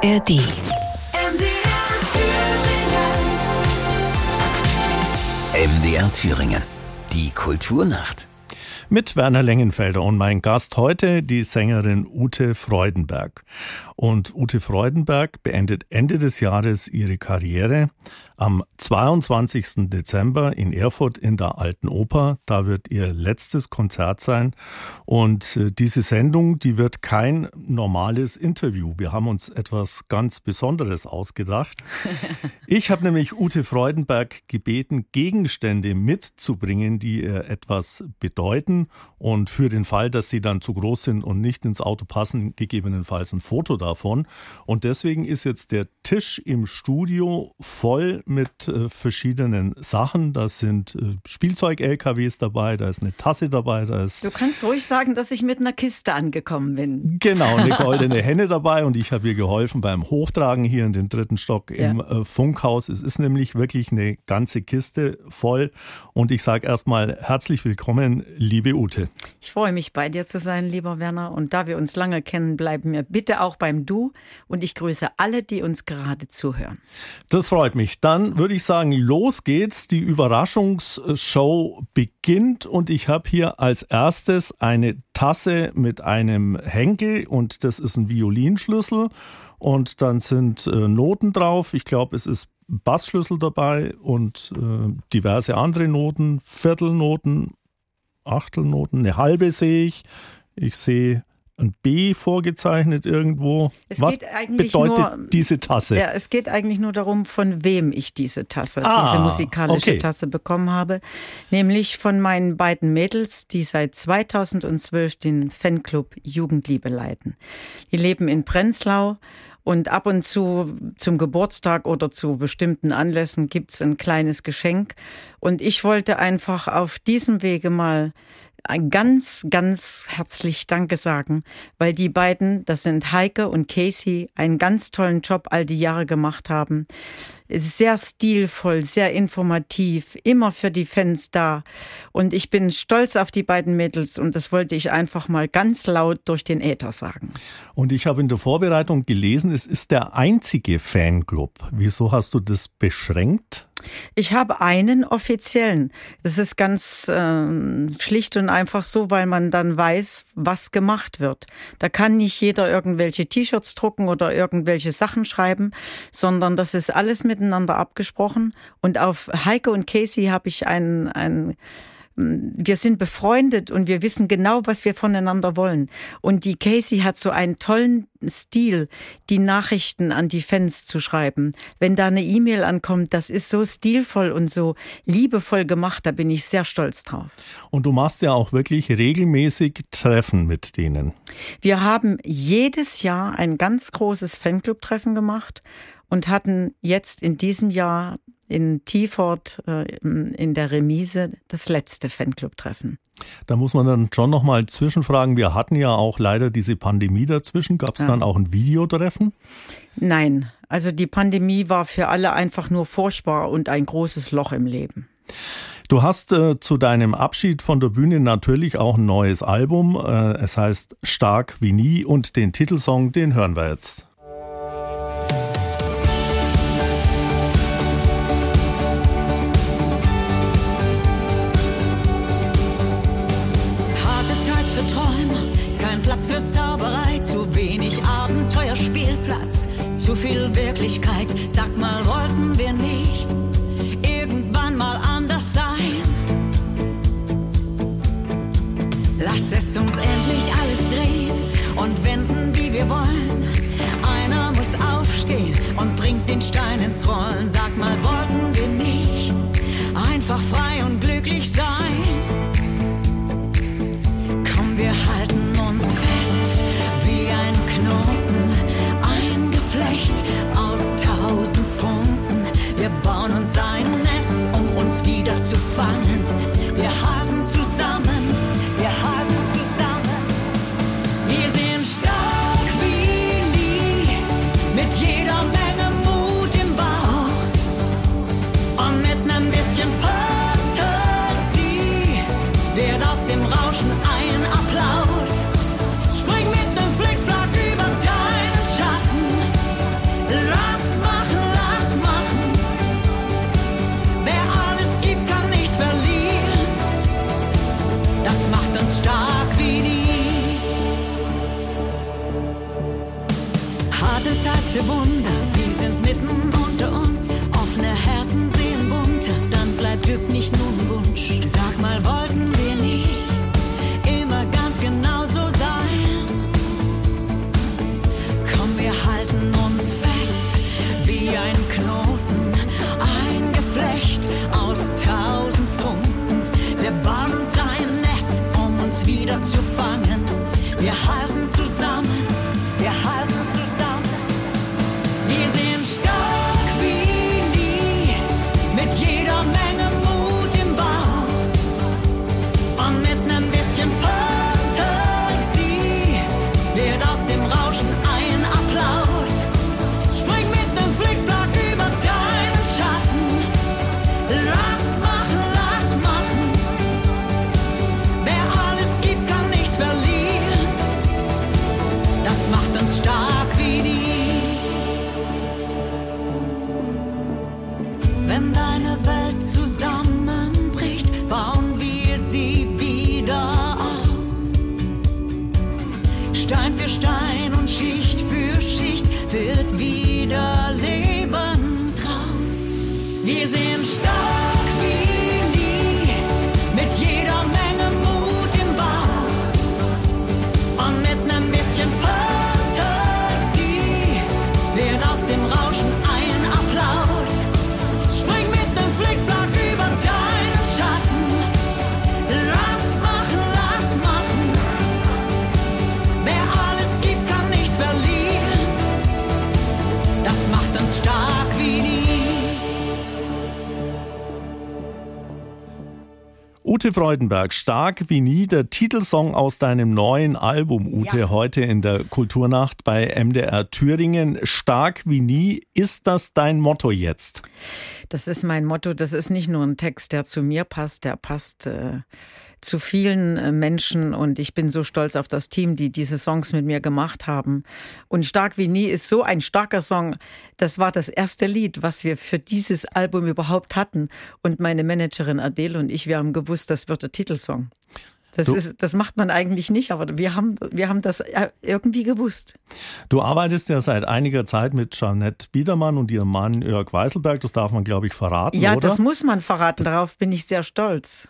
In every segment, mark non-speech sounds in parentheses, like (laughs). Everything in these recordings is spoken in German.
ARD. MDR Thüringen. Die Kulturnacht. Mit Werner Lengenfelder und mein Gast heute die Sängerin Ute Freudenberg. Und Ute Freudenberg beendet Ende des Jahres ihre Karriere am 22. Dezember in Erfurt in der Alten Oper. Da wird ihr letztes Konzert sein. Und äh, diese Sendung, die wird kein normales Interview. Wir haben uns etwas ganz Besonderes ausgedacht. (laughs) Ich habe nämlich Ute Freudenberg gebeten, Gegenstände mitzubringen, die ihr etwas bedeuten. Und für den Fall, dass sie dann zu groß sind und nicht ins Auto passen, gegebenenfalls ein Foto davon. Und deswegen ist jetzt der Tisch im Studio voll mit äh, verschiedenen Sachen. Da sind äh, Spielzeug-LKWs dabei, da ist eine Tasse dabei, da ist. Du kannst ruhig sagen, dass ich mit einer Kiste angekommen bin. Genau, eine (laughs) goldene Henne dabei und ich habe ihr geholfen beim Hochtragen hier in den dritten Stock ja. im äh, Funkhaus. Es ist nämlich wirklich eine ganze Kiste voll und ich sage erstmal herzlich willkommen, liebe Ute. Ich freue mich, bei dir zu sein, lieber Werner. Und da wir uns lange kennen, bleiben wir bitte auch beim Du und ich grüße alle, die uns gerade zuhören. Das freut mich. Dann dann würde ich sagen, los geht's. Die Überraschungsshow beginnt und ich habe hier als erstes eine Tasse mit einem Henkel und das ist ein Violinschlüssel und dann sind äh, Noten drauf. Ich glaube, es ist Bassschlüssel dabei und äh, diverse andere Noten, Viertelnoten, Achtelnoten, eine halbe sehe ich. Ich sehe ein B vorgezeichnet irgendwo. Es Was bedeutet nur, diese Tasse? Ja, es geht eigentlich nur darum, von wem ich diese Tasse, ah, diese musikalische okay. Tasse bekommen habe. Nämlich von meinen beiden Mädels, die seit 2012 den Fanclub Jugendliebe leiten. Die leben in Prenzlau und ab und zu zum Geburtstag oder zu bestimmten Anlässen gibt's ein kleines Geschenk. Und ich wollte einfach auf diesem Wege mal ganz, ganz herzlich Danke sagen, weil die beiden, das sind Heike und Casey, einen ganz tollen Job all die Jahre gemacht haben. Sehr stilvoll, sehr informativ, immer für die Fans da. Und ich bin stolz auf die beiden Mädels und das wollte ich einfach mal ganz laut durch den Äther sagen. Und ich habe in der Vorbereitung gelesen, es ist der einzige Fanclub. Wieso hast du das beschränkt? Ich habe einen offiziellen. Das ist ganz äh, schlicht und einfach so, weil man dann weiß, was gemacht wird. Da kann nicht jeder irgendwelche T-Shirts drucken oder irgendwelche Sachen schreiben, sondern das ist alles miteinander abgesprochen. Und auf Heike und Casey habe ich einen, einen wir sind befreundet und wir wissen genau, was wir voneinander wollen. Und die Casey hat so einen tollen Stil, die Nachrichten an die Fans zu schreiben. Wenn da eine E-Mail ankommt, das ist so stilvoll und so liebevoll gemacht, da bin ich sehr stolz drauf. Und du machst ja auch wirklich regelmäßig Treffen mit denen. Wir haben jedes Jahr ein ganz großes Fanclub-Treffen gemacht und hatten jetzt in diesem Jahr in Tiefort äh, in der Remise das letzte Fanclub-Treffen. Da muss man dann schon nochmal zwischenfragen. Wir hatten ja auch leider diese Pandemie dazwischen. Gab es ja. dann auch ein Videotreffen? Nein, also die Pandemie war für alle einfach nur furchtbar und ein großes Loch im Leben. Du hast äh, zu deinem Abschied von der Bühne natürlich auch ein neues Album. Äh, es heißt Stark wie nie und den Titelsong, den hören wir jetzt. Wirklichkeit. Sag mal, wollten wir nicht irgendwann mal anders sein? Lass es uns endlich alles drehen und wenden, wie wir wollen. Ute Freudenberg, stark wie nie, der Titelsong aus deinem neuen Album, Ute, Ja. heute in der Kulturnacht bei MDR Thüringen. Stark wie nie, ist das dein Motto jetzt? Das ist mein Motto. Das ist nicht nur ein Text, der zu mir passt, der passt äh, zu vielen äh, Menschen. Und ich bin so stolz auf das Team, die diese Songs mit mir gemacht haben. Und Stark wie nie ist so ein starker Song. Das war das erste Lied, was wir für dieses Album überhaupt hatten. Und meine Managerin Adele und ich, wir haben gewusst, das wird der Titelsong. Das, Du- ist, das macht man eigentlich nicht, aber wir haben, wir haben das äh, irgendwie gewusst. Du arbeitest ja seit einiger Zeit mit Jeanette Biedermann und ihrem Mann Jörg Weißelberg, das darf man, glaube ich, verraten, Ja, oder? das muss man verraten. Darauf bin ich sehr stolz.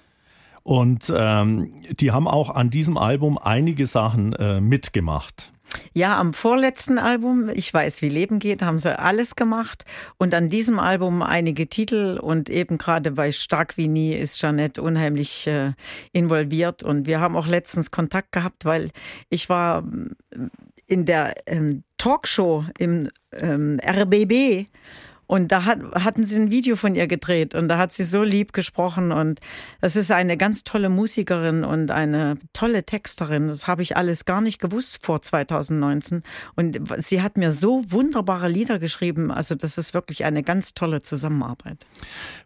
Und ähm, die haben auch an diesem Album einige Sachen äh, mitgemacht. Ja, am vorletzten Album, Ich weiß, wie Leben geht, haben sie alles gemacht. Und an diesem Album einige Titel. Und eben gerade bei Stark wie nie ist Jeanette unheimlich äh, involviert. Und wir haben auch letztens Kontakt gehabt, weil ich war ähm, in der ähm, Talkshow im ähm, RBB. Und da hat, hatten sie ein Video von ihr gedreht und da hat sie so lieb gesprochen und das ist eine ganz tolle Musikerin und eine tolle Texterin. Das habe ich alles gar nicht gewusst vor 2019 und sie hat mir so wunderbare Lieder geschrieben. Also das ist wirklich eine ganz tolle Zusammenarbeit.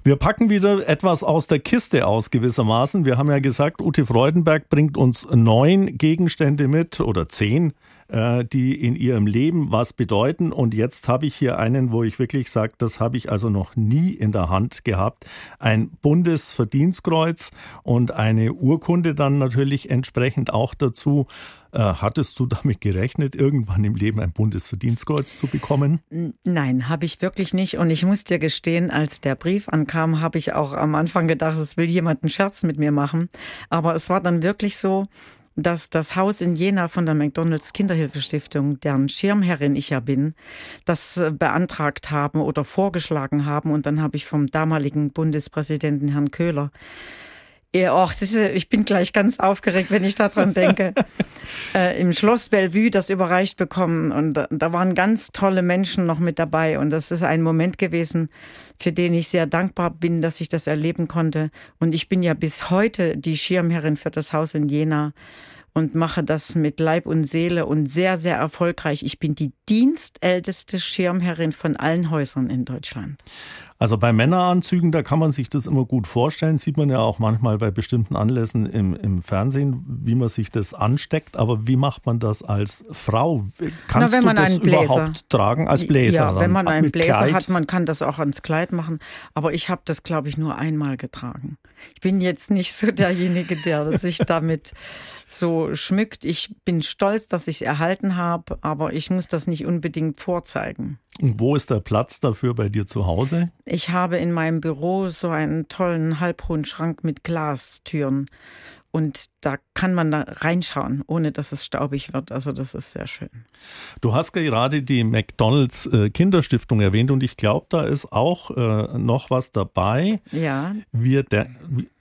Wir packen wieder etwas aus der Kiste aus gewissermaßen. Wir haben ja gesagt, Ute Freudenberg bringt uns neun Gegenstände mit oder zehn, äh, die in ihrem Leben was bedeuten. Und jetzt habe ich hier einen, wo ich wirklich sage, das habe ich also noch nie in der Hand gehabt. Ein Bundesverdienstkreuz und eine Urkunde dann natürlich entsprechend auch dazu. Äh, hattest du damit gerechnet, irgendwann im Leben ein Bundesverdienstkreuz zu bekommen? Nein, habe ich wirklich nicht. Und ich muss dir gestehen, als der Brief ankam, habe ich auch am Anfang gedacht, es will jemand einen Scherz mit mir machen. Aber es war dann wirklich so, dass das Haus in Jena von der McDonalds Kinderhilfestiftung, deren Schirmherrin ich ja bin, das äh, beantragt haben oder vorgeschlagen haben. Und dann habe ich vom damaligen Bundespräsidenten Herrn Köhler ja, och, ist, ich bin gleich ganz aufgeregt, wenn ich daran denke. (laughs) äh, Im Schloss Bellevue das überreicht bekommen. Und da, da waren ganz tolle Menschen noch mit dabei. Und das ist ein Moment gewesen, für den ich sehr dankbar bin, dass ich das erleben konnte. Und ich bin ja bis heute die Schirmherrin für das Haus in Jena und mache das mit Leib und Seele und sehr, sehr erfolgreich. Ich bin die dienstälteste Schirmherrin von allen Häusern in Deutschland. Also bei Männeranzügen, da kann man sich das immer gut vorstellen, sieht man ja auch manchmal bei bestimmten Anlässen im, im Fernsehen, wie man sich das ansteckt. Aber wie macht man das als Frau? Kannst Na, du das überhaupt tragen als Bläser? Ja, wenn man einen Bläser Kleid? hat, man kann das auch ans Kleid machen. Aber ich habe das, glaube ich, nur einmal getragen. Ich bin jetzt nicht so derjenige, der (laughs) sich damit so schmückt. Ich bin stolz, dass ich es erhalten habe, aber ich muss das nicht unbedingt vorzeigen. Und wo ist der Platz dafür bei dir zu Hause? Ich habe in meinem Büro so einen tollen halbhohen Schrank mit Glastüren. Und da kann man da reinschauen, ohne dass es staubig wird. Also das ist sehr schön. Du hast gerade die McDonalds äh, Kinderstiftung erwähnt und ich glaube, da ist auch äh, noch was dabei. Ja. Wir der,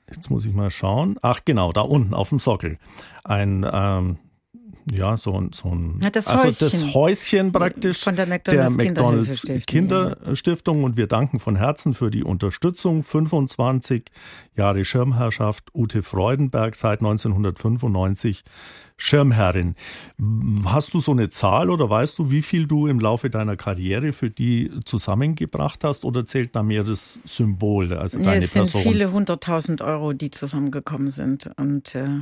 jetzt muss ich mal schauen. Ach genau, da unten auf dem Sockel. Ein ähm, ja, so, ein, so ein das also das Häuschen. Praktisch von der McDonalds, der McDonalds Kinderstiftung. Und wir danken von Herzen für die Unterstützung. 25 Jahre Schirmherrschaft Ute Freudenberg seit 1995 Schirmherrin. Hast du so eine Zahl oder weißt du, wie viel du im Laufe deiner Karriere für die zusammengebracht hast oder zählt da mehr das Symbol, also nee, deine es sind viele hunderttausend Euro, die zusammengekommen sind und äh,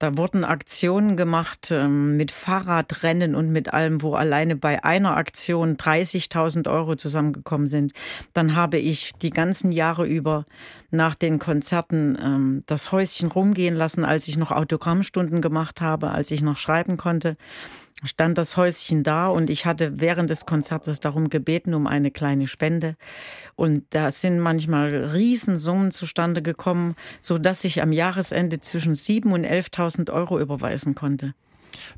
da wurden Aktionen gemacht äh, mit Fahrradrennen und mit allem, wo alleine bei einer Aktion 30.000 Euro zusammengekommen sind. Dann habe ich die ganzen Jahre über nach den Konzerten ähm, das Häuschen rumgehen lassen, als ich noch Autogrammstunden gemacht habe, als ich noch schreiben konnte stand das Häuschen da und ich hatte während des Konzertes darum gebeten, um eine kleine Spende. Und da sind manchmal Riesensummen zustande gekommen, so dass ich am Jahresende zwischen 7.000 und 11.000 Euro überweisen konnte.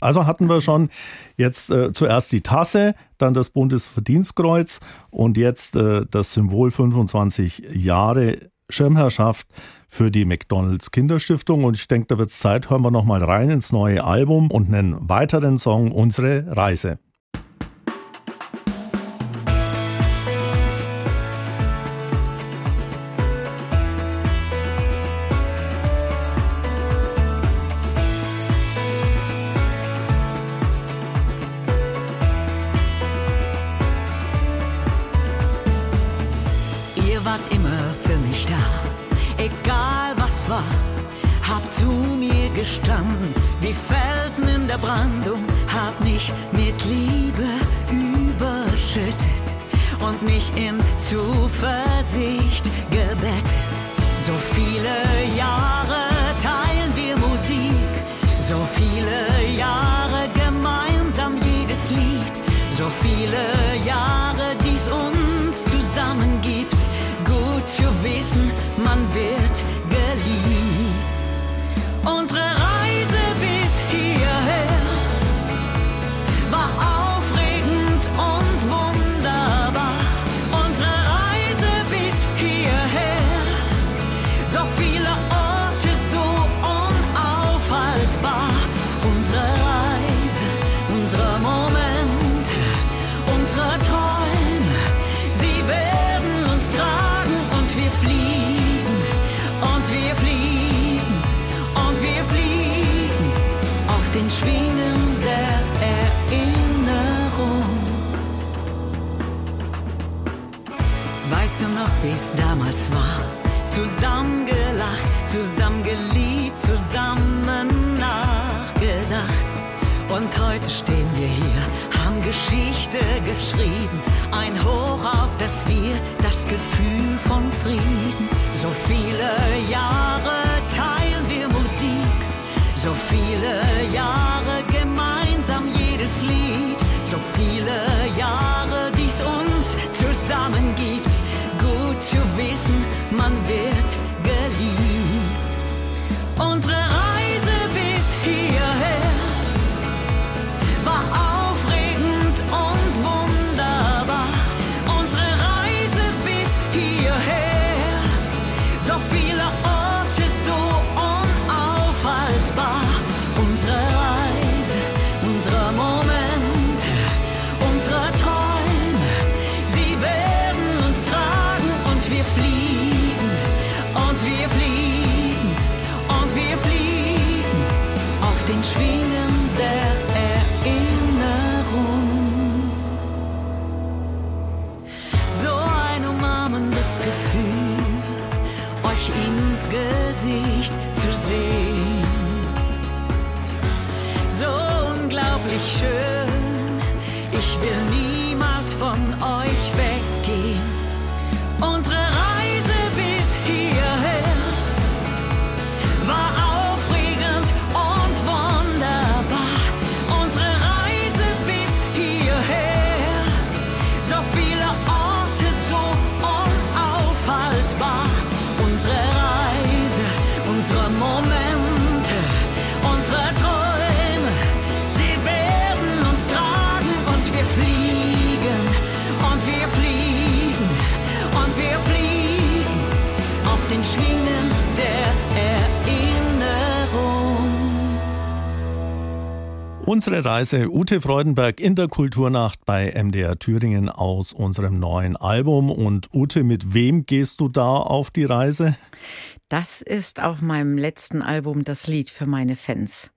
Also hatten wir schon jetzt äh, zuerst die Tasse, dann das Bundesverdienstkreuz und jetzt äh, das Symbol 25 Jahre Schirmherrschaft für die McDonalds Kinderstiftung. Und ich denke, da wird es Zeit, hören wir nochmal rein ins neue Album und einen weiteren Song, Unsere Reise. Brandung hab mich mit Liebe überschüttet und mich in Zuversicht gebettet. So viele Jahre teilen wir Musik, so viele Jahre gemeinsam jedes Lied, so viele Jahre dies uns zusammengibt. Gut zu wissen, man wird geliebt. Unsere heute stehen wir hier, haben Geschichte geschrieben. Ein Hoch auf das Wir, das Gefühl von Frieden. So viele Jahre teilen wir Musik, so viele Jahre Unsere Reise Ute Freudenberg in der Kulturnacht bei MDR Thüringen aus unserem neuen Album. Und Ute, mit wem gehst du da auf die Reise? Das ist auf meinem letzten Album das Lied für meine Fans.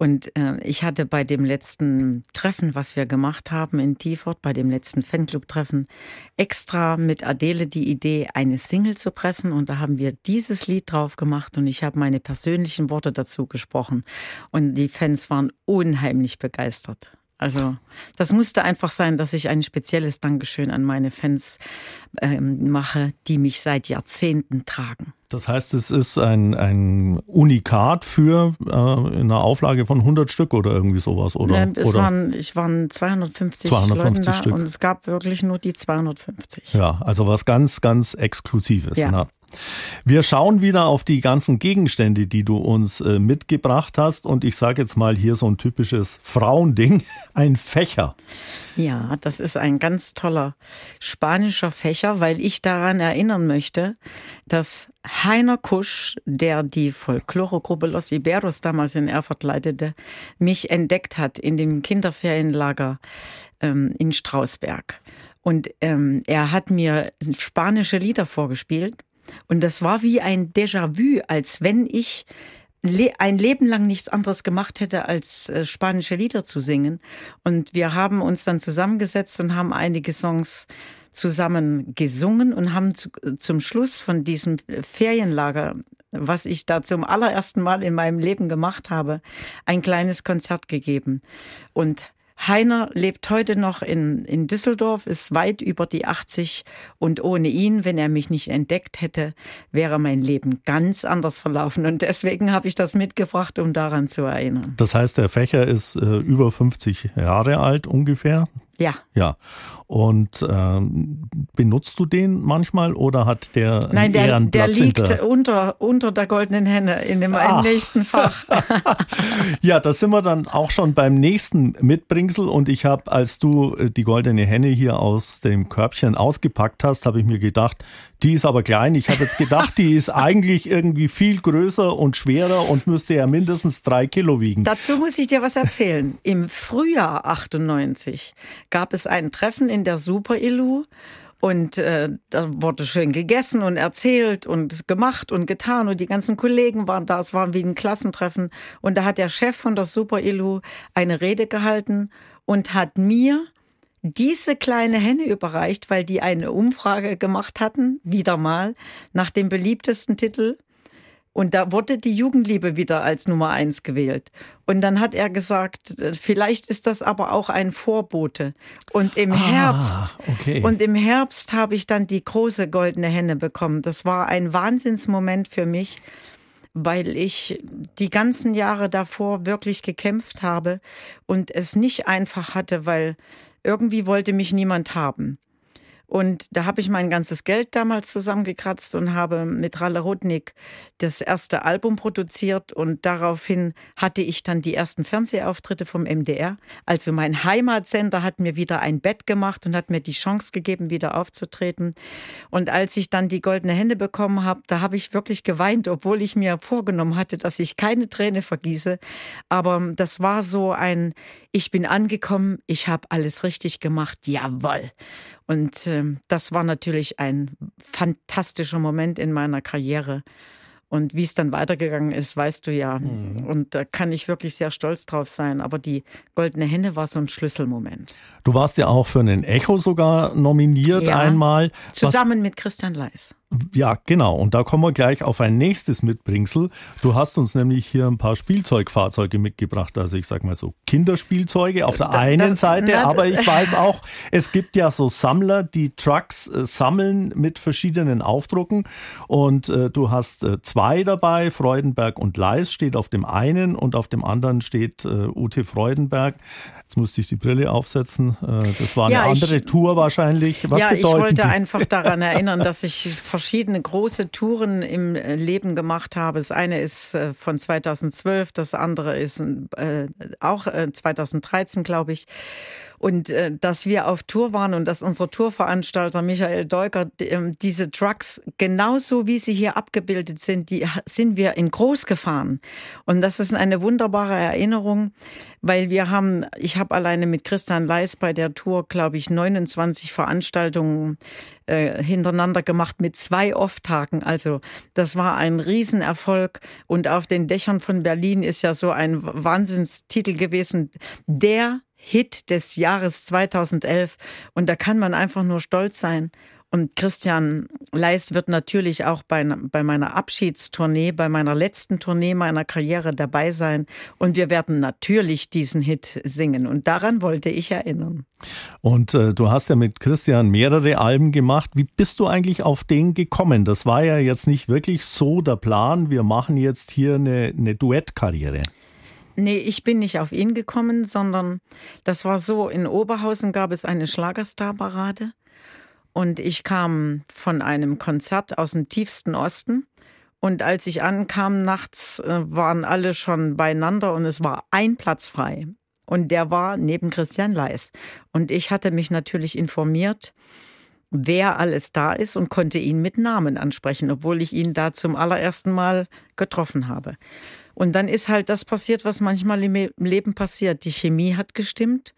Und äh, ich hatte bei dem letzten Treffen, was wir gemacht haben in Tiefort, bei dem letzten Fanclub-Treffen, extra mit Adele die Idee, eine Single zu pressen. Und da haben wir dieses Lied drauf gemacht und ich habe meine persönlichen Worte dazu gesprochen. Und die Fans waren unheimlich begeistert. Also das musste einfach sein, dass ich ein spezielles Dankeschön an meine Fans ähm, mache, die mich seit Jahrzehnten tragen. Das heißt, es ist ein, ein Unikat für äh, in einer Auflage von 100 Stück oder irgendwie sowas, oder? Nein, es oder? waren, ich waren 250, 250 Leute da Stück. und es gab wirklich nur die 250. Ja, also was ganz, ganz Exklusives. Ja. Na. Wir schauen wieder auf die ganzen Gegenstände, die du uns äh, mitgebracht hast. Und ich sage jetzt mal hier so ein typisches Frauending, (laughs) ein Fächer. Ja, das ist ein ganz toller spanischer Fächer, weil ich daran erinnern möchte, dass Heiner Kusch, der die Folklore-Gruppe Los Iberos damals in Erfurt leitete, mich entdeckt hat in dem Kinderferienlager ähm, in Strausberg. Und ähm, er hat mir spanische Lieder vorgespielt. Und das war wie ein Déjà-vu, als wenn ich ein Leben lang nichts anderes gemacht hätte, als äh, spanische Lieder zu singen. Und wir haben uns dann zusammengesetzt und haben einige Songs zusammen gesungen und haben zu, zum Schluss von diesem Ferienlager, was ich da zum allerersten Mal in meinem Leben gemacht habe, ein kleines Konzert gegeben. Und Heiner lebt heute noch in, in Düsseldorf, ist weit über die 80 und ohne ihn, wenn er mich nicht entdeckt hätte, wäre mein Leben ganz anders verlaufen. Und deswegen habe ich das mitgebracht, um daran zu erinnern. Das heißt, der Fächer ist äh, über 50 Jahre alt ungefähr. Ja. Ja. Und ähm, benutzt du den manchmal oder hat der einen Nein, der, der Ehrenplatz liegt hinter? unter, unter der goldenen Henne in dem Ah. nächsten Fach. (laughs) Ja, da sind wir dann auch schon beim nächsten Mitbringsel und ich habe, als du äh, die goldene Henne hier aus dem Körbchen ausgepackt hast, habe ich mir gedacht, die ist aber klein. Ich habe jetzt gedacht, die ist eigentlich irgendwie viel größer und schwerer und müsste ja mindestens drei Kilo wiegen. Dazu muss ich dir was erzählen. Im Frühjahr 98 gab es ein Treffen in der Super Illu und äh, da wurde schön gegessen und erzählt und gemacht und getan und die ganzen Kollegen waren da. Es war wie ein Klassentreffen und da hat der Chef von der Super Illu eine Rede gehalten und hat mir diese kleine Henne überreicht, weil die eine Umfrage gemacht hatten, wieder mal, nach dem beliebtesten Titel. Und da wurde die Jugendliebe wieder als Nummer eins gewählt. Und dann hat er gesagt, äh, vielleicht ist das aber auch ein Vorbote. Und im Ah, Herbst, okay. und im Herbst habe ich dann die große goldene Henne bekommen. Das war ein Wahnsinnsmoment für mich, weil ich die ganzen Jahre davor wirklich gekämpft habe und es nicht einfach hatte, weil irgendwie wollte mich niemand haben. Und da habe ich mein ganzes Geld damals zusammengekratzt und habe mit Ralle Rudnick das erste Album produziert. Und daraufhin hatte ich dann die ersten Fernsehauftritte vom MDR. Also mein Heimatsender hat mir wieder ein Bett gemacht und hat mir die Chance gegeben, wieder aufzutreten. Und als ich dann die goldene Hände bekommen habe, da habe ich wirklich geweint, obwohl ich mir vorgenommen hatte, dass ich keine Träne vergieße. Aber das war so ein, ich bin angekommen, ich habe alles richtig gemacht, jawoll. Und ähm, das war natürlich ein fantastischer Moment in meiner Karriere. Und wie es dann weitergegangen ist, weißt du ja. Und da kann ich wirklich sehr stolz drauf sein. Aber die Goldene Henne war so ein Schlüsselmoment. Du warst ja auch für einen Echo sogar nominiert Ja. einmal. Was, Zusammen mit Christian Leis. Ja, genau. Und da kommen wir gleich auf ein nächstes Mitbringsel. Du hast uns nämlich hier ein paar Spielzeugfahrzeuge mitgebracht. Also ich sag mal so Kinderspielzeuge auf der das, einen Seite, na, aber ich weiß auch, es gibt ja so Sammler, die Trucks äh, sammeln mit verschiedenen Aufdrucken. Und äh, du hast äh, zwei dabei, Freudenberg und Leis steht auf dem einen und auf dem anderen steht äh, Ute Freudenberg. Jetzt musste ich die Brille aufsetzen. Äh, das war eine ja, andere ich, Tour wahrscheinlich. Was ja, ich wollte die? einfach (laughs) daran erinnern, dass ich verschiedene große Touren im äh, Leben gemacht habe. Das eine ist äh, von 2012, das andere ist auch 2013, glaube ich. Und äh, dass wir auf Tour waren und dass unser Tourveranstalter Michael Deuker äh, diese Trucks genauso wie sie hier abgebildet sind, die sind wir in groß gefahren. Und das ist eine wunderbare Erinnerung, weil wir haben, ich habe alleine mit Christian Leis bei der Tour, glaube ich, 29 Veranstaltungen äh, hintereinander gemacht mit zwei Off-Tagen. Also das war ein Riesenerfolg. Und auf den Dächern von Berlin ist ja so ein Wahnsinnstitel gewesen. Der Hit des Jahres 2011 und da kann man einfach nur stolz sein. Und Christian Leis wird natürlich auch bei, bei meiner Abschiedstournee, bei meiner letzten Tournee meiner Karriere dabei sein. Und wir werden natürlich diesen Hit singen. Und daran wollte ich erinnern. Und äh, du hast ja mit Christian mehrere Alben gemacht. Wie bist du eigentlich auf den gekommen? Das war ja jetzt nicht wirklich so der Plan. Wir machen jetzt hier eine, eine Duettkarriere. Nee, ich bin nicht auf ihn gekommen, sondern das war so, in Oberhausen gab es eine Schlagerstarparade und ich kam von einem Konzert aus dem tiefsten Osten und als ich ankam nachts, äh, waren alle schon beieinander und es war ein Platz frei. Und der war neben Christian Leis. Und ich hatte mich natürlich informiert, wer alles da ist und konnte ihn mit Namen ansprechen, obwohl ich ihn da zum allerersten Mal getroffen habe. Und dann ist halt das passiert, was manchmal im Leben passiert. Die Chemie hat gestimmt.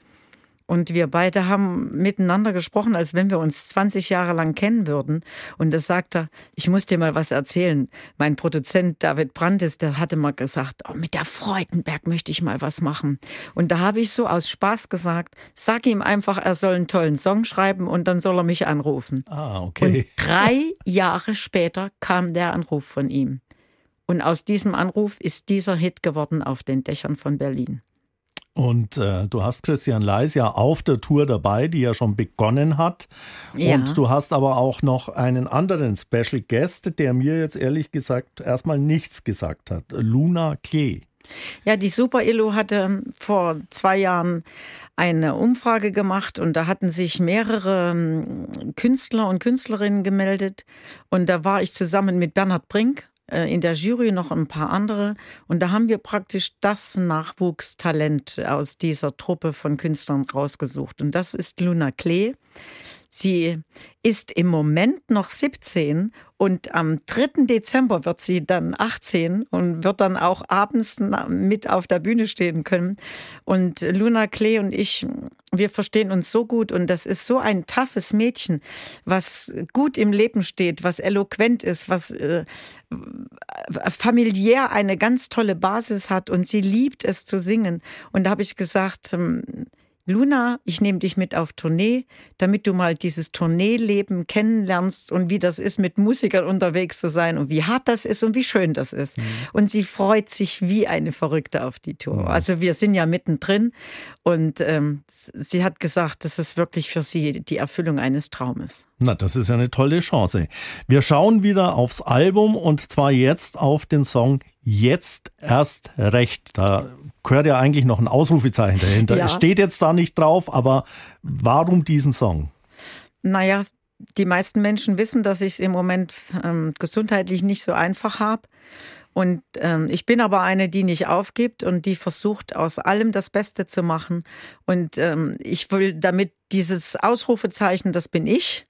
Und wir beide haben miteinander gesprochen, als wenn wir uns 20 Jahre lang kennen würden. Und das sagt er, ich muss dir mal was erzählen. Mein Produzent David Brandes, der hatte mal gesagt, oh, mit der Freudenberg möchte ich mal was machen. Und da habe ich so aus Spaß gesagt, sag ihm einfach, er soll einen tollen Song schreiben und dann soll er mich anrufen. Ah, okay. Und drei (laughs) Jahre später kam der Anruf von ihm. Und aus diesem Anruf ist dieser Hit geworden auf den Dächern von Berlin. Und äh, du hast Christian Leis ja auf der Tour dabei, die ja schon begonnen hat. Ja. Und du hast aber auch noch einen anderen Special Guest, der mir jetzt ehrlich gesagt erstmal nichts gesagt hat. Luna Klee. Ja, die Super Illo hatte vor zwei Jahren eine Umfrage gemacht und da hatten sich mehrere ähm, Künstler und Künstlerinnen gemeldet. Und da war ich zusammen mit Bernhard Brink in der Jury noch ein paar andere. Und da haben wir praktisch das Nachwuchstalent aus dieser Truppe von Künstlern rausgesucht. Und das ist Luna Klee. Sie ist im Moment noch 17 und am 3. Dezember wird sie dann 18 und wird dann auch abends mit auf der Bühne stehen können. Und Luna Klee und ich, wir verstehen uns so gut und das ist so ein toughes Mädchen, was gut im Leben steht, was eloquent ist, was äh, familiär eine ganz tolle Basis hat und sie liebt es zu singen. Und da habe ich gesagt, ähm, Luna, ich nehme dich mit auf Tournee, damit du mal dieses Tourneeleben kennenlernst und wie das ist, mit Musikern unterwegs zu sein und wie hart das ist und wie schön das ist. Mhm. Und sie freut sich wie eine Verrückte auf die Tour. Mhm. Also wir sind ja mittendrin und ähm, sie hat gesagt, das ist wirklich für sie die Erfüllung eines Traumes. Na, das ist ja eine tolle Chance. Wir schauen wieder aufs Album und zwar jetzt auf den Song Jetzt erst recht. Da gehört ja eigentlich noch ein Ausrufezeichen dahinter. Ja. Es steht jetzt da nicht drauf, aber warum diesen Song? Naja, die meisten Menschen wissen, dass ich es im Moment ähm, gesundheitlich nicht so einfach habe. Und ähm, ich bin aber eine, die nicht aufgibt und die versucht, aus allem das Beste zu machen. Und ähm, ich will damit dieses Ausrufezeichen, das bin ich,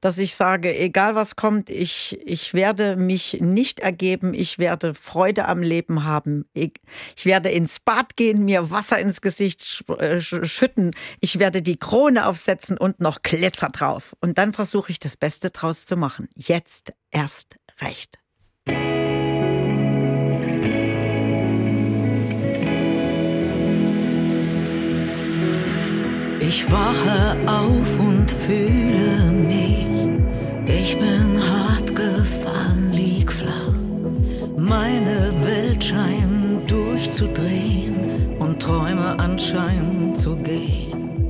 dass ich sage, egal was kommt, ich, ich werde mich nicht ergeben, ich werde Freude am Leben haben. Ich, ich werde ins Bad gehen, mir Wasser ins Gesicht äh, schütten, ich werde die Krone aufsetzen und noch Glitzer drauf. Und dann versuche ich das Beste draus zu machen. Jetzt erst recht. Ich wache auf und fühle mich Ich bin hart gefallen, lieg flach. Meine Welt scheint durchzudrehen und Träume anscheinend zu gehen.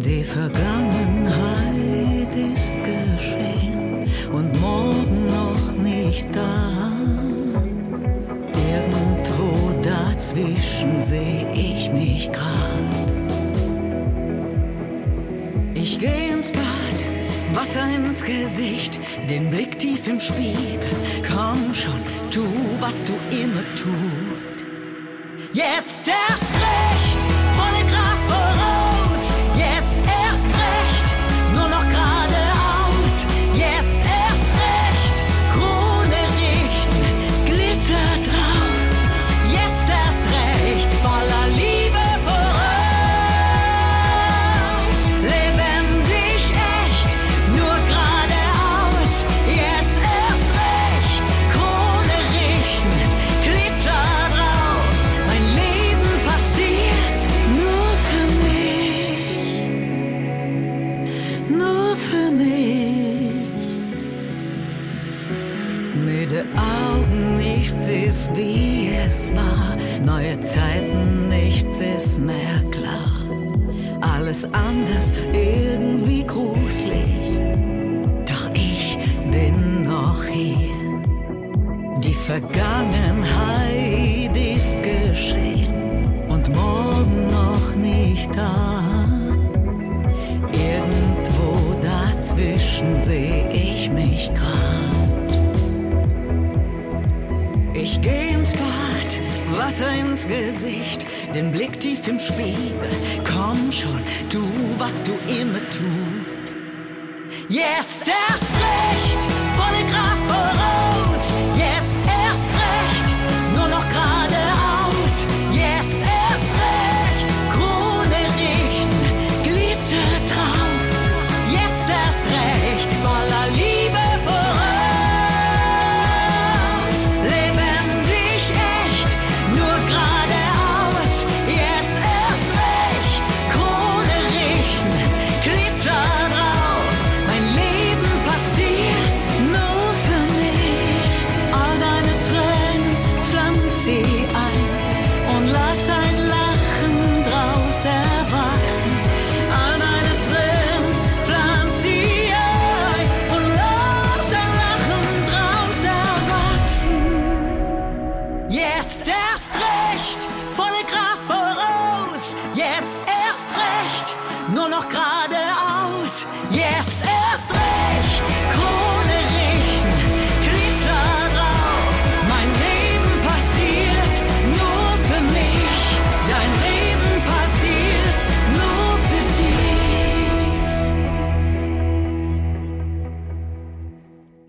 Die Vergangenheit ist geschehen und morgen noch nicht da. Irgendwo dazwischen seh ich mich grad. Ich geh ins Bad, Wasser ins Gesicht, den Blick tief im Spiegel. Komm schon, tu, was du immer tust. Jetzt erst Müde Augen, nichts ist wie es war. Neue Zeiten, nichts ist mehr klar. Alles anders, irgendwie gruselig. Doch ich bin noch hier. Die Vergangenheit ist geschehen und morgen noch nicht da. Irgendwo dazwischen seh ich mich grad. Ich geh ins Bad, Wasser ins Gesicht, den Blick tief im Spiegel. Komm schon, tu, was du immer tust. Jetzt erst recht, volle Kraft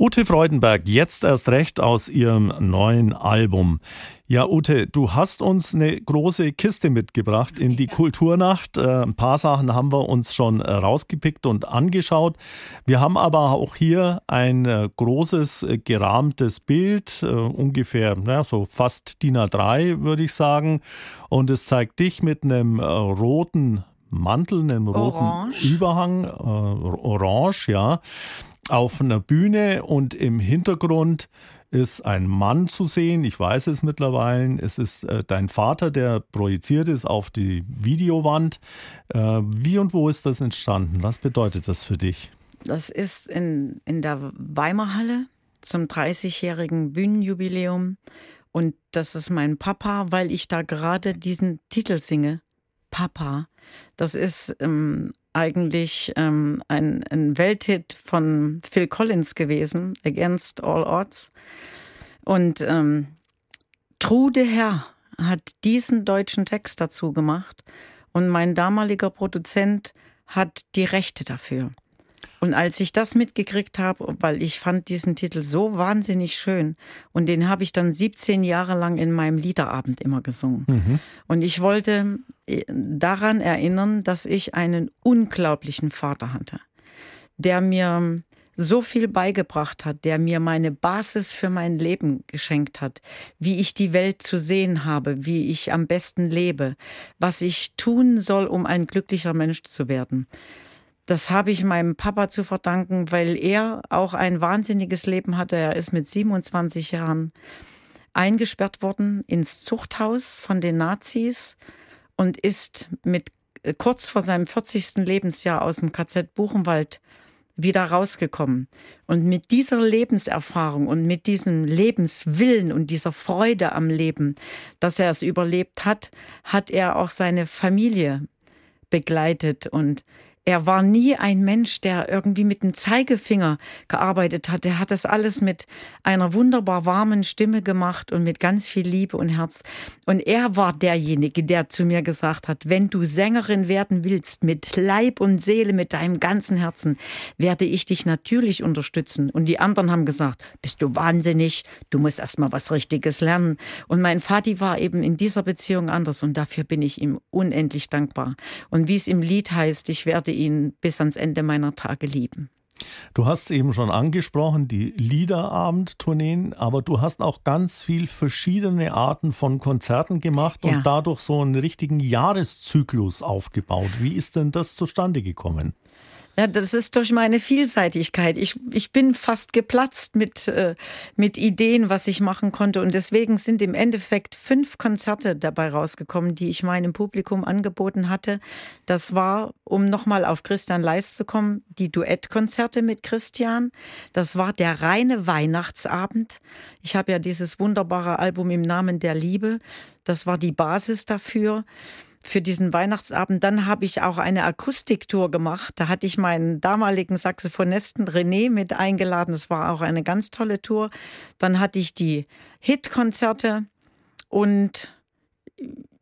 Ute Freudenberg, jetzt erst recht aus ihrem neuen Album. Ja, Ute, du hast uns eine große Kiste mitgebracht in die Kulturnacht. Äh, Ein paar Sachen haben wir uns schon äh, rausgepickt und angeschaut. Wir haben aber auch hier ein äh, großes gerahmtes Bild, äh, ungefähr na, so fast DIN A3, würde ich sagen. Und es zeigt dich mit einem roten Mantel, einem roten Orange. Überhang, äh, orange, ja auf einer Bühne und im Hintergrund ist ein Mann zu sehen. Ich weiß es mittlerweile. Es ist äh, dein Vater, der projiziert ist auf die Videowand. Äh, wie und wo ist das entstanden? Was bedeutet das für dich? Das ist in, in der Weimarhalle zum 30-jährigen Bühnenjubiläum. Und das ist mein Papa, weil ich da gerade diesen Titel singe. Papa. Das ist ähm, eigentlich ähm, ein, ein Welthit von Phil Collins gewesen, Against All Odds. Und ähm, Trude Herr hat diesen deutschen Text dazu gemacht und mein damaliger Produzent hat die Rechte dafür. Und als ich das mitgekriegt habe, weil ich fand diesen Titel so wahnsinnig schön und den habe ich dann 17 Jahre lang in meinem Liederabend immer gesungen. Und ich wollte äh, daran erinnern, dass ich einen unglaublichen Vater hatte, der mir so viel beigebracht hat, der mir meine Basis für mein Leben geschenkt hat, wie ich die Welt zu sehen habe, wie ich am besten lebe, was ich tun soll, um ein glücklicher Mensch zu werden. Das habe ich meinem Papa zu verdanken, weil er auch ein wahnsinniges Leben hatte. Er ist mit 27 Jahren eingesperrt worden ins Zuchthaus von den Nazis und ist mit äh, kurz vor seinem 40. Lebensjahr aus dem KZ Buchenwald wieder rausgekommen. Und mit dieser Lebenserfahrung und mit diesem Lebenswillen und dieser Freude am Leben, dass er es überlebt hat, hat er auch seine Familie begleitet und er war nie ein Mensch, der irgendwie mit dem Zeigefinger gearbeitet hat. Er hat das alles mit einer wunderbar warmen Stimme gemacht und mit ganz viel Liebe und Herz. Und er war derjenige, der zu mir gesagt hat, wenn du Sängerin werden willst, mit Leib und Seele, mit deinem ganzen Herzen, werde ich dich natürlich unterstützen. Und die anderen haben gesagt, bist du wahnsinnig, du musst erst mal was Richtiges lernen. Und mein Vati war eben in dieser Beziehung anders und dafür bin ich ihm unendlich dankbar. Und wie es im Lied heißt, ich werde ihn bis ans Ende meiner Tage lieben. Du hast eben schon angesprochen, die Liederabend-Tourneen, aber du hast auch ganz viel verschiedene Arten von Konzerten gemacht ja. und dadurch so einen richtigen Jahreszyklus aufgebaut. Wie ist denn das zustande gekommen? Ja, das ist durch meine Vielseitigkeit. Ich, ich bin fast geplatzt mit, äh, mit Ideen, was ich machen konnte. Und deswegen sind im Endeffekt fünf Konzerte dabei rausgekommen, die ich meinem Publikum angeboten hatte. Das war, um nochmal auf Christian Leist zu kommen, die Duettkonzerte mit Christian. Das war der reine Weihnachtsabend. Ich habe ja dieses wunderbare Album im Namen der Liebe. Das war die Basis dafür für diesen Weihnachtsabend. Dann habe ich auch eine Akustiktour gemacht. Da hatte ich meinen damaligen Saxophonisten René mit eingeladen. Das war auch eine ganz tolle Tour. Dann hatte ich die Hitkonzerte und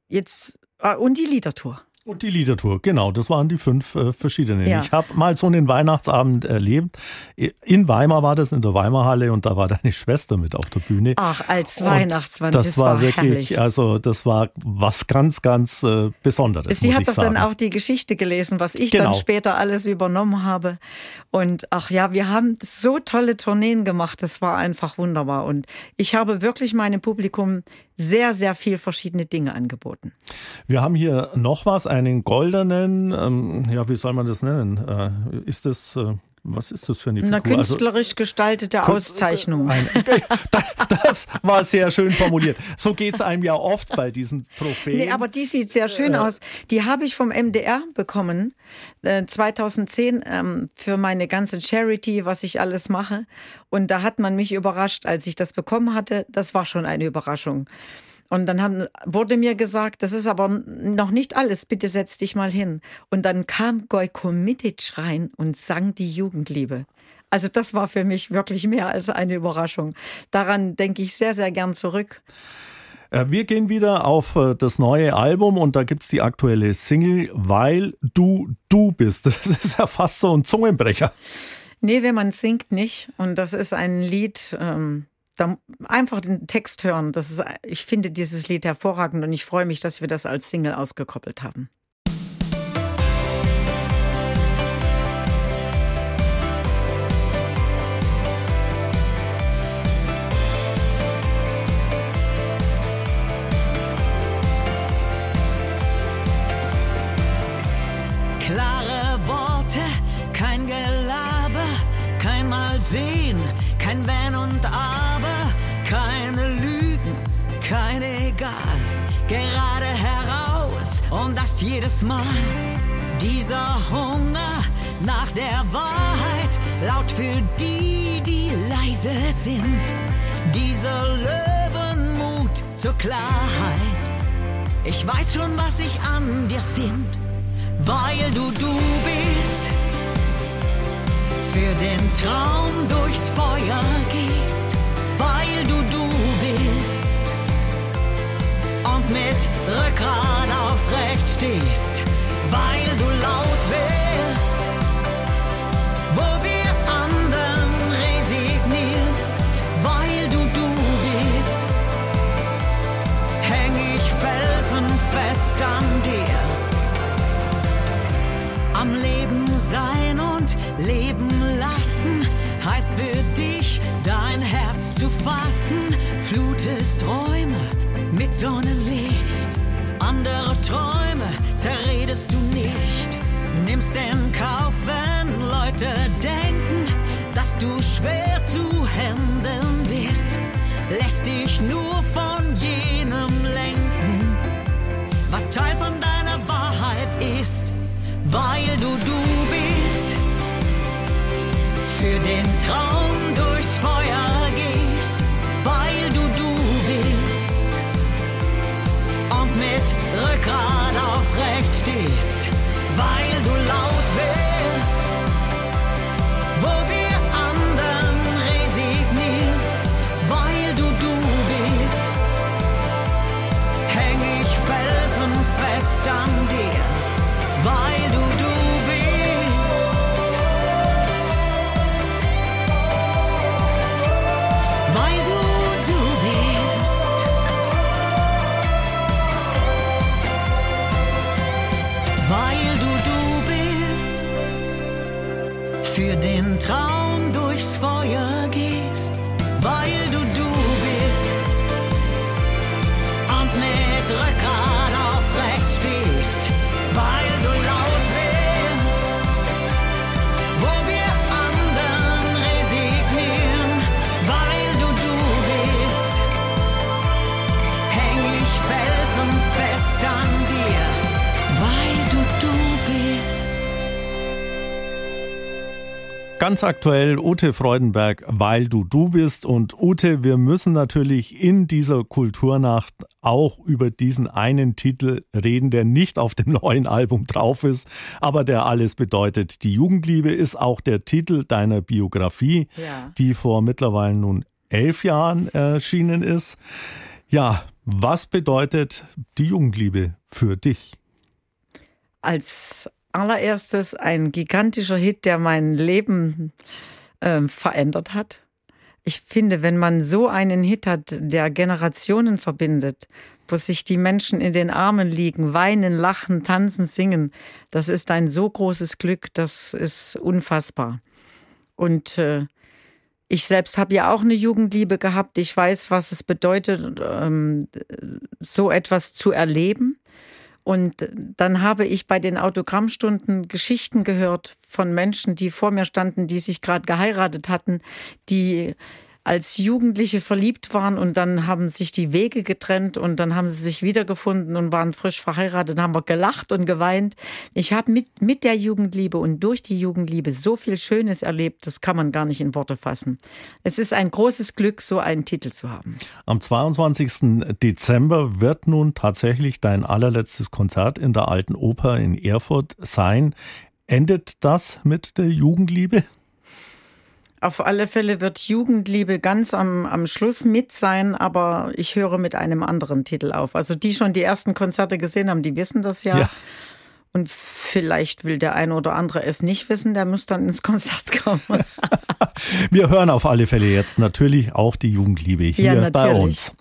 jetzt ah, und die Liedertour. Und die Liedertour, genau, das waren die fünf äh, verschiedenen. Ja. Ich habe mal so einen Weihnachtsabend erlebt. In Weimar war das, in der Weimarhalle, und da war deine Schwester mit auf der Bühne. Ach, als Weihnachtsmann. Das, das war, war wirklich, herrlich. also das war was ganz, ganz äh, Besonderes. Sie hat das sagen. dann auch die Geschichte gelesen, was ich genau. dann später alles übernommen habe. Und ach ja, wir haben so tolle Tourneen gemacht, das war einfach wunderbar. Und ich habe wirklich meinem Publikum sehr, sehr viel verschiedene Dinge angeboten. Wir haben hier noch was, einen goldenen, ähm, ja, wie soll man das nennen? Äh, ist das äh, was ist das für eine Figur? Eine also künstlerisch also, gestaltete Auszeichnung. Ein, das war sehr schön formuliert. So geht es einem ja oft bei diesen Trophäen. Nee, aber die sieht sehr schön äh, aus. Die habe ich vom MDR bekommen, äh, 2010, ähm, für meine ganze Charity, was ich alles mache. Und da hat man mich überrascht, als ich das bekommen hatte. Das war schon eine Überraschung. Und dann haben, wurde mir gesagt, das ist aber noch nicht alles, bitte setz dich mal hin. Und dann kam Gojko Mitic rein und sang die Jugendliebe. Also das war für mich wirklich mehr als eine Überraschung. Daran denke ich sehr, sehr gern zurück. Äh, wir gehen wieder auf äh, das neue Album und da gibt es die aktuelle Single, weil du du bist. (laughs) Das ist ja fast so ein Zungenbrecher. Nee, wenn man singt nicht. Und das ist ein Lied, ähm, da einfach den Text hören. Das ist, ich finde dieses Lied hervorragend und ich freue mich, dass wir das als Single ausgekoppelt haben. Klare Worte, kein Gelaber, kein Mal sehen, kein Wenn und Aber und das jedes Mal. Dieser Hunger nach der Wahrheit, laut für die, die leise sind. Dieser Löwenmut zur Klarheit. Ich weiß schon, was ich an dir find, weil du du bist. Für den Traum durchs Feuer gehst weil du und mit Rückgrat aufrecht stehst, weil du laut wirst, wo wir anderen resignieren, weil du du bist, häng ich felsenfest an dir. Am Leben sein und leben lassen heißt für dich dein Herz zu fassen, flutest Träume mit Sonnenlicht. Leute denken, dass du schwer zu handeln bist, lässt dich nur von jenem lenken, was Teil von deiner Wahrheit ist, weil du du bist. Für den Traum durchs Feuer gehst, weil du du bist. Und mit Rückgrat aufrecht stehst, weil du laut Weil du du bist. Für den Traum Ganz aktuell Ute Freudenberg, weil du du bist. Und Ute, wir müssen natürlich in dieser Kulturnacht auch über diesen einen Titel reden, der nicht auf dem (laughs) neuen Album drauf ist, aber der alles bedeutet. Die Jugendliebe ist auch der Titel deiner Biografie, Ja. die vor mittlerweile nun elf Jahren erschienen ist. Ja, was bedeutet die Jugendliebe für dich? als allererstes ein gigantischer Hit, der mein Leben ähm, verändert hat. Ich finde, wenn man so einen Hit hat, der Generationen verbindet, wo sich die Menschen in den Armen liegen, weinen, lachen, tanzen, singen, das ist ein so großes Glück, das ist unfassbar. Und äh, ich selbst habe ja auch eine Jugendliebe gehabt. Ich weiß, was es bedeutet, ähm, so etwas zu erleben. Und dann habe ich bei den Autogrammstunden Geschichten gehört von Menschen, die vor mir standen, die sich gerade geheiratet hatten, die als Jugendliche verliebt waren und dann haben sich die Wege getrennt und dann haben sie sich wiedergefunden und waren frisch verheiratet, haben wir gelacht und geweint. Ich habe mit, mit der Jugendliebe und durch die Jugendliebe so viel Schönes erlebt, das kann man gar nicht in Worte fassen. Es ist ein großes Glück, so einen Titel zu haben. Am 22. Dezember wird nun tatsächlich dein allerletztes Konzert in der Alten Oper in Erfurt sein. Endet das mit der Jugendliebe? Auf alle Fälle wird Jugendliebe ganz am, am Schluss mit sein, aber ich höre mit einem anderen Titel auf. Also die schon die ersten Konzerte gesehen haben, die wissen das ja. Ja. Und vielleicht will der eine oder andere es nicht wissen, der muss dann ins Konzert kommen. (laughs) Wir hören auf alle Fälle jetzt natürlich auch die Jugendliebe hier Ja, bei uns.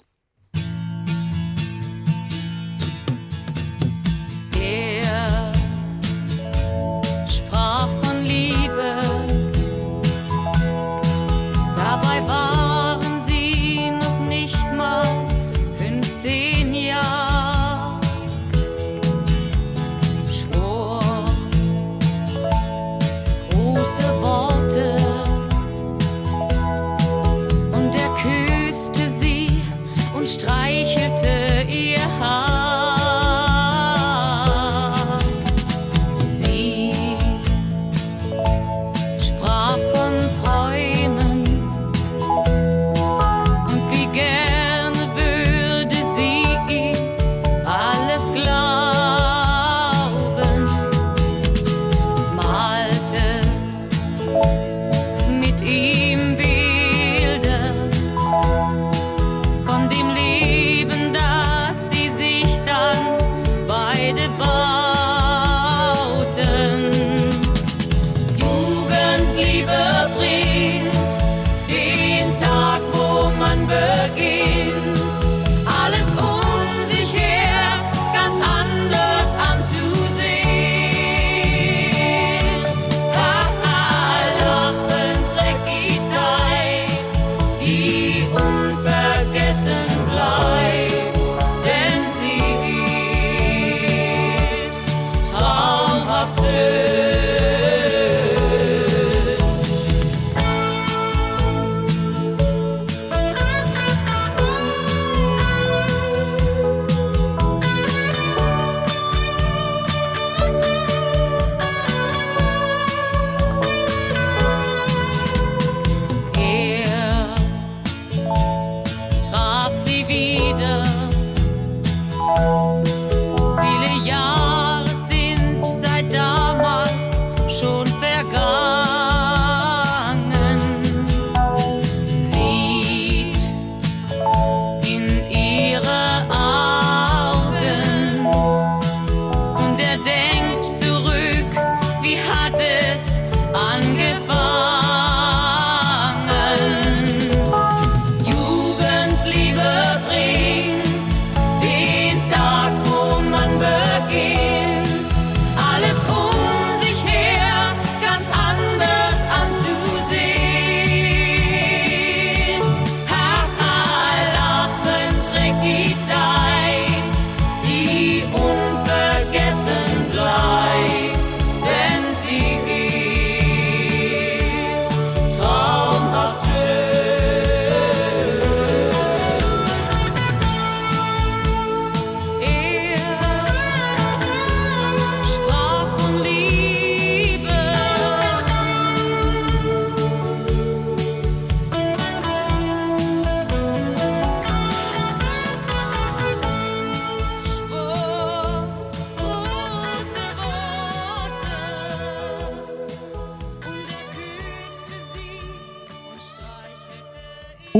Große Worte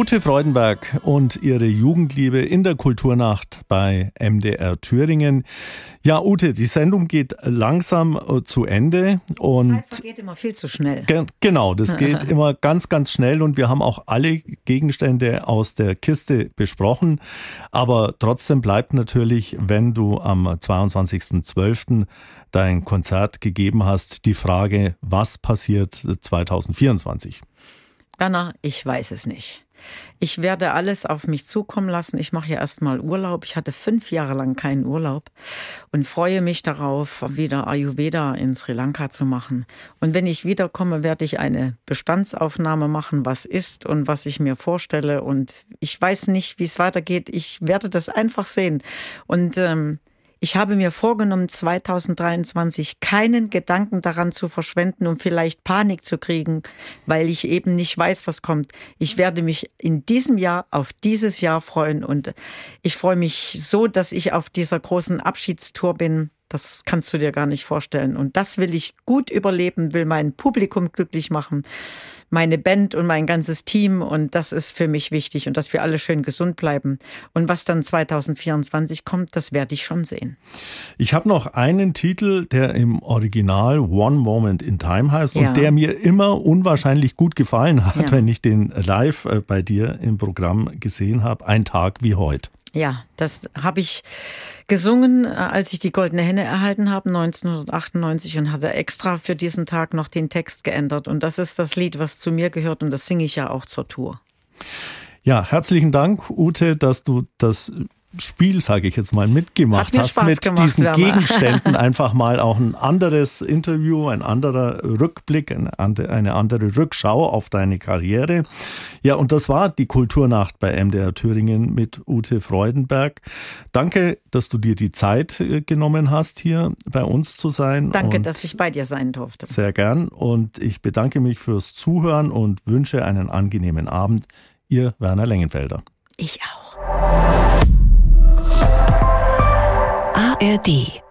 Ute Freudenberg und ihre Jugendliebe in der Kulturnacht bei MDR Thüringen. Ja, Ute, die Sendung geht langsam äh, zu Ende und die Zeit vergeht immer viel zu schnell. Ge genau, das (laughs) geht immer ganz, ganz schnell und wir haben auch alle Gegenstände aus der Kiste besprochen. Aber trotzdem bleibt natürlich, wenn du am 22.12. dein Konzert gegeben hast, die Frage, was passiert 2024? Werner, ich weiß es nicht. Ich werde alles auf mich zukommen lassen. Ich mache ja erstmal Urlaub. Ich hatte fünf Jahre lang keinen Urlaub und freue mich darauf, wieder Ayurveda in Sri Lanka zu machen. Und wenn ich wiederkomme, werde ich eine Bestandsaufnahme machen, was ist und was ich mir vorstelle. Und ich weiß nicht, wie es weitergeht. Ich werde das einfach sehen. Und ähm, ich habe mir vorgenommen, 2023 keinen Gedanken daran zu verschwenden, um vielleicht Panik zu kriegen, weil ich eben nicht weiß, was kommt. Ich werde mich in diesem Jahr auf dieses Jahr freuen und ich freue mich so, dass ich auf dieser großen Abschiedstour bin. Das kannst du dir gar nicht vorstellen. Und das will ich gut überleben, will mein Publikum glücklich machen meine Band und mein ganzes Team und das ist für mich wichtig und dass wir alle schön gesund bleiben. Und was dann 2024 kommt, das werde ich schon sehen. Ich habe noch einen Titel, der im Original One Moment in Time heißt ja. und der mir immer unwahrscheinlich gut gefallen hat, ja. wenn ich den live äh, bei dir im Programm gesehen habe. Ein Tag wie heute. Ja, das habe ich gesungen, äh, als ich die Goldene Henne erhalten habe, 1998, und hatte extra für diesen Tag noch den Text geändert. Und das ist das Lied, was zu mir gehört, und das singe ich ja auch zur Tour. Ja, herzlichen Dank, Ute, dass du das Spiel, sage ich jetzt mal, mitgemacht hast Spaß mit gemacht, diesen Gegenständen. (laughs) Einfach mal auch ein anderes Interview, ein anderer Rückblick, eine andere Rückschau auf deine Karriere. Ja, und das war die Kulturnacht bei MDR Thüringen mit Ute Freudenberg. Danke, dass du dir die Zeit äh, genommen hast, hier bei uns zu sein. Danke, dass ich bei dir sein durfte. Sehr gern. Und ich bedanke mich fürs Zuhören und wünsche einen angenehmen Abend. Ihr Werner Lengenfelder. Ich auch. ARD